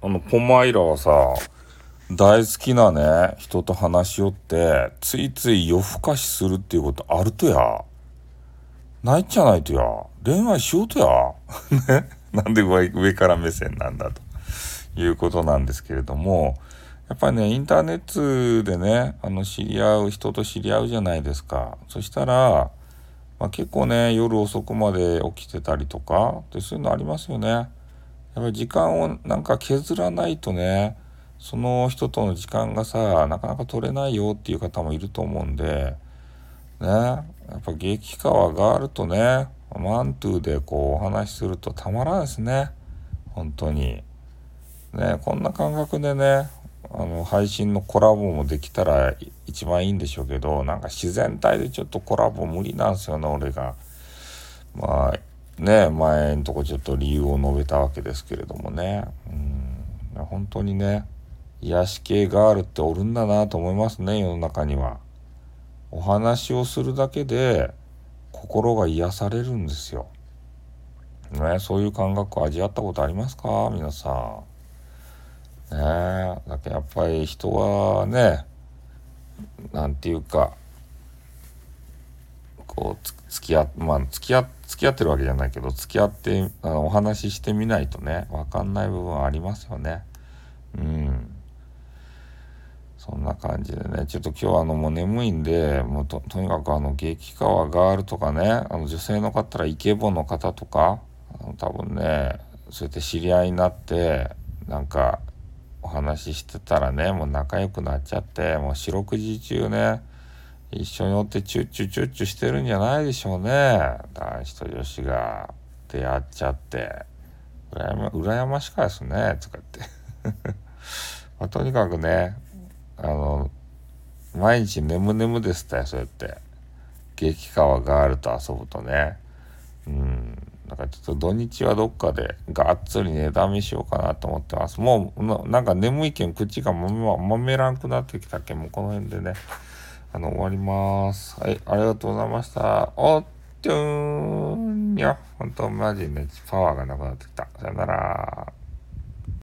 あの、ポマイラはさ、大好きなね、人と話しよって、ついつい夜更かしするっていうことあるとや。泣いちゃないとや。恋愛しようとや。ね。なんで上から目線なんだということなんですけれども、やっぱりね、インターネットでね、あの、知り合う人と知り合うじゃないですか。そしたら、まあ、結構ね、夜遅くまで起きてたりとか、でそういうのありますよね。やっぱり時間をなんか削らないとね、その人との時間がさなかなか取れないよっていう方もいると思うんでねやっぱ激川ガールとねマントゥーでこうお話しするとたまらんですね。本当に。ねこんな感覚でねあの配信のコラボもできたら一番いいんでしょうけどなんか自然体でちょっとコラボ無理なんですよね俺が。まあね前んとこちょっと理由を述べたわけですけれどもねうん本当にね癒し系ガールっておるんだなと思いますね世の中には。お話をするだけで心が癒されるんですよ。ね、そういう感覚味わったことありますか？皆さん。ねえだけどやっぱり人はねなんていうかこう付き合まあ付き合付き合ってるわけじゃないけど付き合ってあのお話ししてみないとね分かんない部分ありますよね。うん。そんな感じでね、ちょっと今日はあのもう眠いんで、もうととにかくあの激川ガールとかね、あの女性の方らイケボの方とか、あの多分ね、そうやって知り合いになって、なんかお話ししてたらね、もう仲良くなっちゃって、もう四六時中ね、一緒におってチュッチュチュッチュしてるんじゃないでしょうね。男子と女子が。出会っちゃって、羨ま羨ましかですね、とかって。まあ、とにかくね、あの毎日眠眠ですってそうやって。激川ガールと遊ぶとね。うん。なんかちょっと土日はどっかでがっつり寝だめしようかなと思ってます。もうなんか眠いけん口がまめまめらんくなってきたけ？んもうこの辺でね。あの終わります。はいありがとうございました。おっとーん。いや本当マジでパワーがなくなってきた。さよなら。